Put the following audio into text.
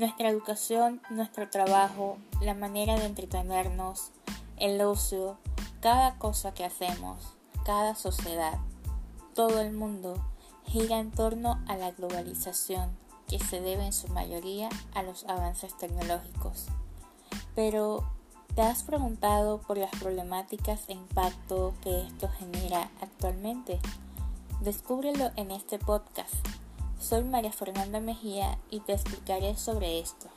Nuestra educación, nuestro trabajo, la manera de entretenernos, el ocio, cada cosa que hacemos, cada sociedad, todo el mundo gira en torno a la globalización que se debe en su mayoría a los avances tecnológicos. Pero, ¿te has preguntado por las problemáticas e impacto que esto genera actualmente? Descúbrelo en este podcast. Soy María Fernanda Mejía y te explicaré sobre esto.